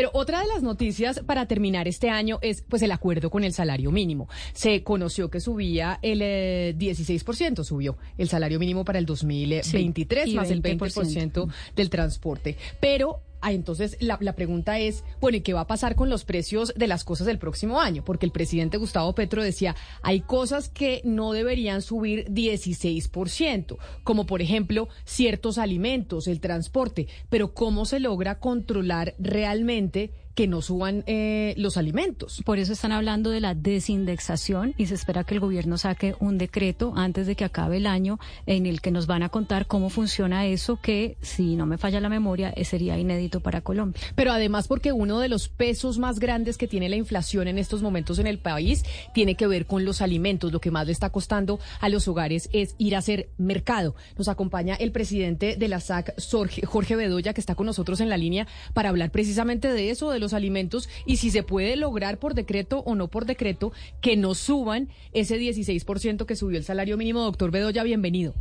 Pero otra de las noticias para terminar este año es pues el acuerdo con el salario mínimo. Se conoció que subía el eh, 16%, subió el salario mínimo para el 2023, Sí, más el 20%. 20% del transporte. Pero ah, entonces la, pregunta es, bueno, ¿y qué va a pasar con los precios de las cosas del próximo año? Porque el presidente Gustavo Petro decía, hay cosas que no deberían subir 16%, como por ejemplo ciertos alimentos, el transporte, pero ¿cómo se logra controlar realmente que no suban eh, los alimentos? Por eso están hablando de la desindexación y se espera que el gobierno saque un decreto antes de que acabe el año en el que nos van a contar cómo funciona eso que, si no me falla la memoria, eh, sería inédito para Colombia. Pero además porque uno de los pesos más grandes que tiene la inflación en estos momentos en el país tiene que ver con los alimentos. Lo que más le está costando a los hogares es ir a hacer mercado. Nos acompaña el presidente de la SAC, Jorge, Jorge Bedoya, que está con nosotros en la línea para hablar precisamente de eso, de los alimentos y si se puede lograr por decreto o no por decreto que no suban ese 16% que subió el salario mínimo. Doctor Bedoya, bienvenido.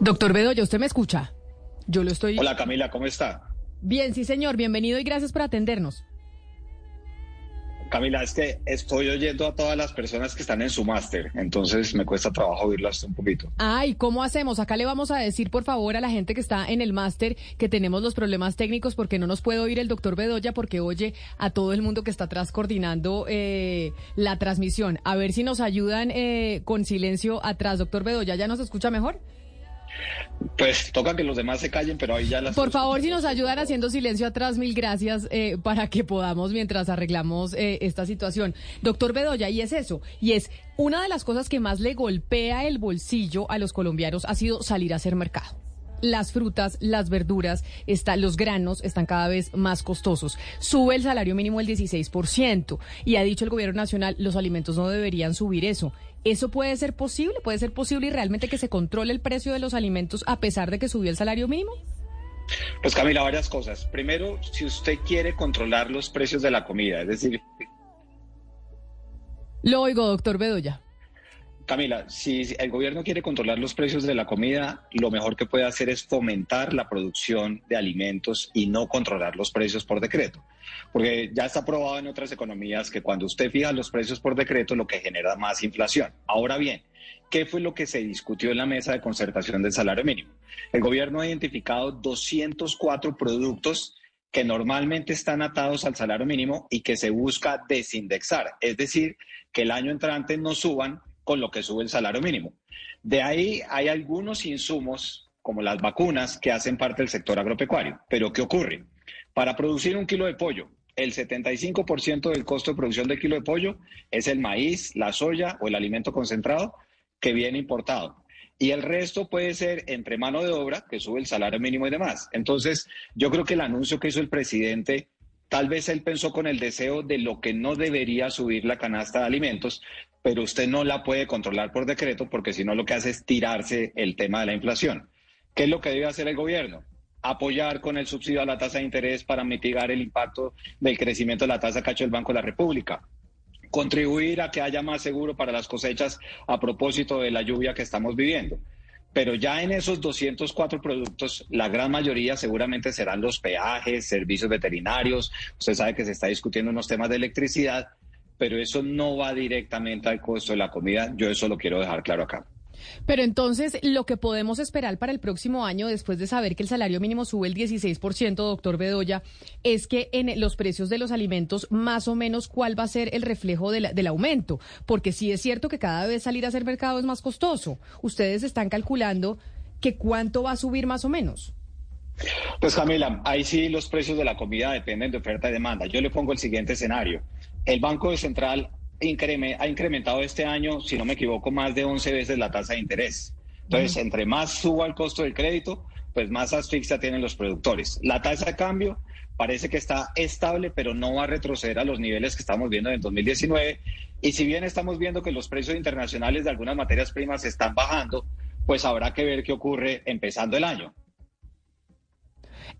Doctor Bedoya, ¿usted me escucha? Yo lo estoy... Hola Camila, ¿cómo está? Bien, sí, señor. Bienvenido y gracias por atendernos. Camila, es que estoy oyendo a todas las personas que están en su máster, entonces me cuesta trabajo oírlas un poquito. Ay, ¿cómo hacemos? Acá le vamos a decir, por favor, a la gente que está en el máster que tenemos los problemas técnicos porque no nos puede oír el doctor Bedoya porque oye a todo el mundo que está atrás coordinando eh, la transmisión. A ver si nos ayudan eh, con silencio atrás. Doctor Bedoya, ¿ya nos escucha mejor? Pues toca que los demás se callen, pero ahí ya las... Por favor, si nos ayudan haciendo silencio atrás, mil gracias eh, para que podamos mientras arreglamos eh, esta situación. Doctor Bedoya, y es eso, y es una de las cosas que más le golpea el bolsillo a los colombianos ha sido salir a hacer mercado. Las frutas, las verduras, está, los granos están cada vez más costosos. Sube el salario mínimo el 16% y ha dicho el gobierno nacional los alimentos no deberían subir eso. ¿Eso puede ser posible? ¿Puede ser posible y realmente que se controle el precio de los alimentos a pesar de que subió el salario mínimo? Pues Camila, varias cosas. Primero, si usted quiere controlar los precios de la comida, es decir, Lo oigo, doctor Bedoya. Camila, si el gobierno quiere controlar los precios de la comida, lo mejor que puede hacer es fomentar la producción de alimentos y no controlar los precios por decreto. Porque ya está probado en otras economías que cuando usted fija los precios por decreto, lo que genera más inflación. Ahora bien, ¿qué fue lo que se discutió en la mesa de concertación del salario mínimo? El gobierno ha identificado 204 productos que normalmente están atados al salario mínimo y que se busca desindexar, es decir, que el año entrante no suban con lo que sube el salario mínimo. De ahí hay algunos insumos, como las vacunas, que hacen parte del sector agropecuario. Pero ¿qué ocurre? Para producir un kilo de pollo, el 75% del costo de producción del kilo de pollo es el maíz, la soya o el alimento concentrado que viene importado. Y el resto puede ser entre mano de obra, que sube el salario mínimo y demás. Entonces, yo creo que el anuncio que hizo el presidente Tal vez él pensó con el deseo de lo que no debería subir la canasta de alimentos, pero usted no la puede controlar por decreto porque si no lo que hace es tirarse el tema de la inflación. ¿Qué es lo que debe hacer el gobierno? Apoyar con el subsidio a la tasa de interés para mitigar el impacto del crecimiento de la tasa cacho del Banco de la República. Contribuir a que haya más seguro para las cosechas a propósito de la lluvia que estamos viviendo. Pero ya en esos 204 productos, la gran mayoría seguramente serán los peajes, servicios veterinarios. Usted sabe que se está discutiendo unos temas de electricidad, pero eso no va directamente al costo de la comida. Yo eso lo quiero dejar claro acá. Pero entonces, lo que podemos esperar para el próximo año, después de saber que el salario mínimo sube el 16%, doctor Bedoya, es que en los precios de los alimentos, más o menos, ¿cuál va a ser el reflejo del aumento? Porque sí es cierto que cada vez salir a hacer mercado es más costoso. Ustedes están calculando que cuánto va a subir más o menos. Pues Camila, ahí sí los precios de la comida dependen de oferta y demanda. Yo le pongo el siguiente escenario. El Banco Central increme- ha incrementado este año, si no me equivoco, más de 11 veces la tasa de interés. Entonces, entre más suba el costo del crédito, pues más asfixia tienen los productores. La tasa de cambio parece que está estable, pero no va a retroceder a los niveles que estamos viendo en 2019. Y si bien estamos viendo que los precios internacionales de algunas materias primas están bajando, pues habrá que ver qué ocurre empezando el año.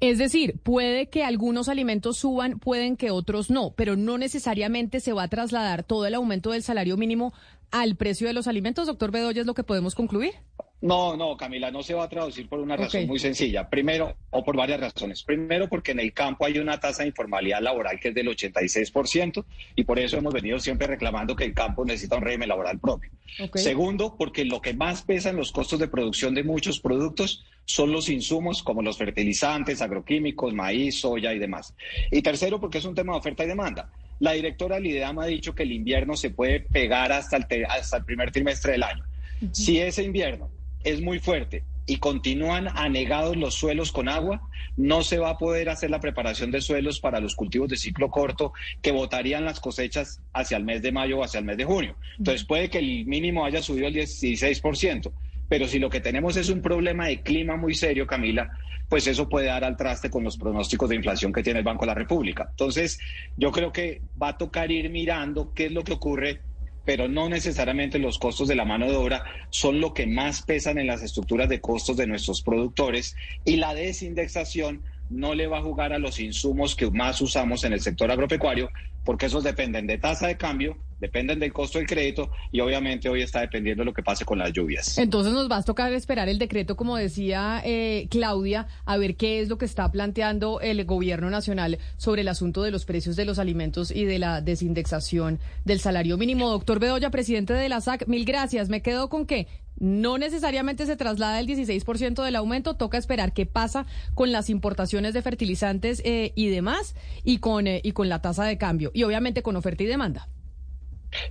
Es decir, puede que algunos alimentos suban, pueden que otros no, pero no necesariamente se va a trasladar todo el aumento del salario mínimo al precio de los alimentos. Doctor Bedoya, ¿es lo que podemos concluir? No, no, Camila, no se va a traducir por una razón muy sencilla. Primero, o por varias razones. Primero, porque en el campo hay una tasa de informalidad laboral que es del 86% y por eso hemos venido siempre reclamando que el campo necesita un régimen laboral propio. Segundo, porque lo que más pesa en los costos de producción de muchos productos son los insumos como los fertilizantes, agroquímicos, maíz, soya y demás. Y tercero, porque es un tema de oferta y demanda. La directora Lidama ha dicho que el invierno se puede pegar hasta el, hasta el primer trimestre del año. Si ese invierno es muy fuerte y continúan anegados los suelos con agua, no se va a poder hacer la preparación de suelos para los cultivos de ciclo corto que botarían las cosechas hacia el mes de mayo o hacia el mes de junio. Entonces puede que el mínimo haya subido al 16%, pero si lo que tenemos es un problema de clima muy serio, Camila, pues eso puede dar al traste con los pronósticos de inflación que tiene el Banco de la República. Entonces, yo creo que va a tocar ir mirando qué es lo que ocurre pero no necesariamente los costos de la mano de obra son lo que más pesan en las estructuras de costos de nuestros productores y la desindexación no le va a jugar a los insumos que más usamos en el sector agropecuario, porque esos dependen de tasa de cambio, dependen del costo del crédito y obviamente hoy está dependiendo de lo que pase con las lluvias. Entonces nos va a tocar esperar el decreto, como decía eh, Claudia, a ver qué es lo que está planteando el gobierno nacional sobre el asunto de los precios de los alimentos y de la desindexación del salario mínimo. Doctor Bedoya, presidente de la SAC, mil gracias. Me quedo con que no necesariamente se traslada el 16% del aumento, toca esperar qué pasa con las importaciones de fertilizantes eh, y demás y con, eh, y con la tasa de cambio y obviamente con oferta y demanda.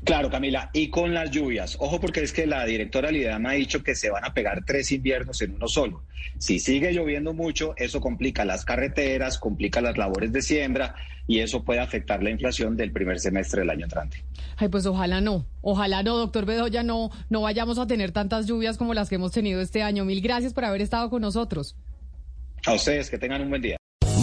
Claro, Camila, y con las lluvias. Ojo porque es que la directora Lidama ha dicho que se van a pegar tres inviernos en uno solo. Si sigue lloviendo mucho, eso complica las carreteras, complica las labores de siembra y eso puede afectar la inflación del primer semestre del año entrante. Ay, pues ojalá no, ojalá no, doctor Bedoya, no, no vayamos a tener tantas lluvias como las que hemos tenido este año. Mil gracias por haber estado con nosotros. A ustedes, que tengan un buen día.